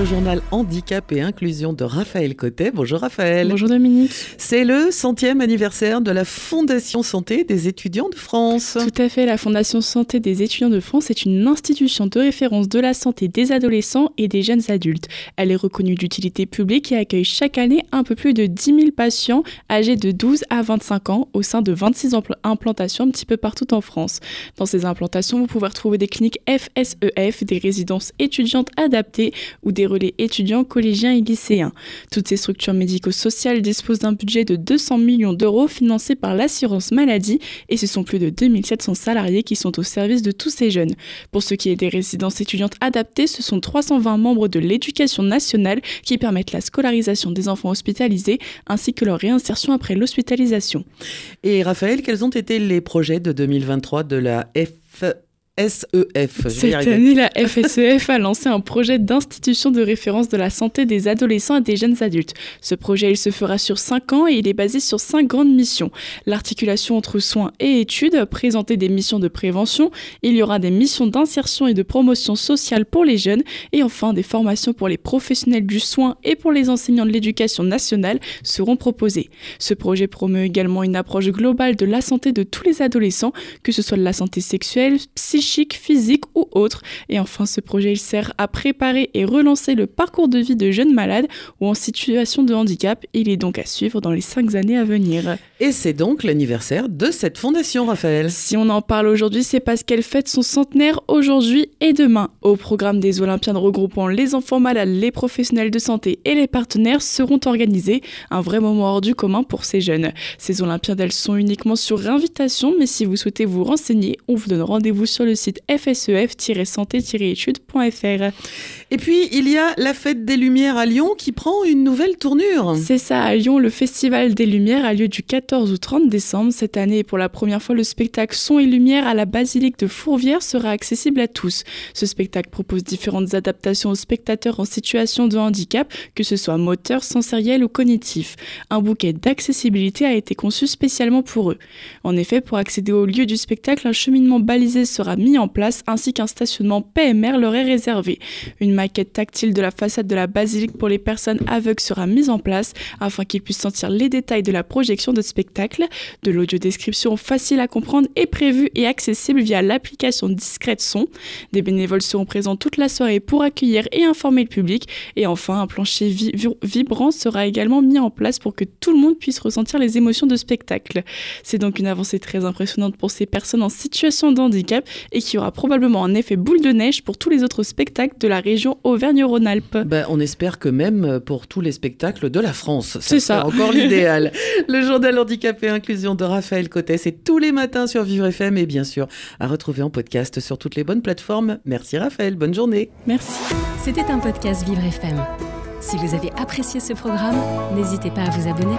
le journal Handicap et Inclusion de Raphaël Cotet. Bonjour Raphaël. Bonjour Dominique. C'est le centième anniversaire de la Fondation Santé des étudiants de France. Tout à fait, la Fondation Santé des étudiants de France est une institution de référence de la santé des adolescents et des jeunes adultes. Elle est reconnue d'utilité publique et accueille chaque année un peu plus de 10 000 patients âgés de 12 à 25 ans au sein de 26 implantations un petit peu partout en France. Dans ces implantations, vous pouvez retrouver des cliniques FSEF, e des résidences étudiantes adaptées ou des relais étudiants, collégiens et lycéens. Toutes ces structures médico-sociales disposent d'un budget de 200 millions d'euros financé par l'assurance maladie et ce sont plus de 2700 salariés qui sont au service de tous ces jeunes. Pour ce qui est des résidences étudiantes adaptées, ce sont 320 membres de l'éducation nationale qui permettent la scolarisation des enfants hospitalisés ainsi que leur réinsertion après l'hospitalisation. Et Raphaël, quels ont été les projets de 2023 de la F SEF. Cette année, la FSEF e a lancé un projet d'institution de référence de la santé des adolescents et des jeunes adultes. Ce projet, il se fera sur 5 ans et il est basé sur 5 grandes missions. L'articulation entre soins et études, présenter des missions de prévention, il y aura des missions d'insertion et de promotion sociale pour les jeunes et enfin des formations pour les professionnels du soin et pour les enseignants de l'éducation nationale seront proposées. Ce projet promeut également une approche globale de la santé de tous les adolescents, que ce soit de la santé sexuelle, psychique, physique ou autre. Et enfin, ce projet, il sert à préparer et relancer le parcours de vie de jeunes malades ou en situation de handicap. Il est donc à suivre dans les cinq années à venir. Et c'est donc l'anniversaire de cette fondation, Raphaël. Si on en parle aujourd'hui, c'est parce qu'elle fête son centenaire aujourd'hui et demain. Au programme des Olympiades regroupant les enfants malades, les professionnels de santé et les partenaires seront organisés. Un vrai moment hors du commun pour ces jeunes. Ces Olympiades, elles sont uniquement sur invitation, mais si vous souhaitez vous renseigner, on vous donne rendez-vous sur le site fsef-santé-études.fr. Et puis, il y a la Fête des Lumières à Lyon qui prend une nouvelle tournure. C'est ça, à Lyon, le Festival des Lumières a lieu du 14 au 30 décembre. Cette année, pour la première fois, le spectacle Son et Lumière à la basilique de Fourvière sera accessible à tous. Ce spectacle propose différentes adaptations aux spectateurs en situation de handicap, que ce soit moteur, sensoriel ou cognitif. Un bouquet d'accessibilité a été conçu spécialement pour eux. En effet, pour accéder au lieu du spectacle, un cheminement balisé sera mis en place ainsi qu'un stationnement PMR leur est réservé. Une maquette tactile de la façade de la basilique pour les personnes aveugles sera mise en place afin qu'ils puissent sentir les détails de la projection de spectacle. De l'audio-description facile à comprendre est prévue et accessible via l'application Discrète Son. Des bénévoles seront présents toute la soirée pour accueillir et informer le public. Et enfin, un plancher vibrant sera également mis en place pour que tout le monde puisse ressentir les émotions de spectacle. C'est donc une avancée très impressionnante pour ces personnes en situation de handicap et qui aura probablement un effet boule de neige pour tous les autres spectacles de la région Auvergne-Rhône-Alpes. Ben, on espère que même pour tous les spectacles de la France. C'est ça. encore l'idéal. Le journal handicap et inclusion de Raphaël Cotet, c'est tous les matins sur Vivre FM et bien sûr à retrouver en podcast sur toutes les bonnes plateformes. Merci Raphaël, bonne journée. Merci. C'était un podcast Vivre FM. Si vous avez apprécié ce programme, n'hésitez pas à vous abonner.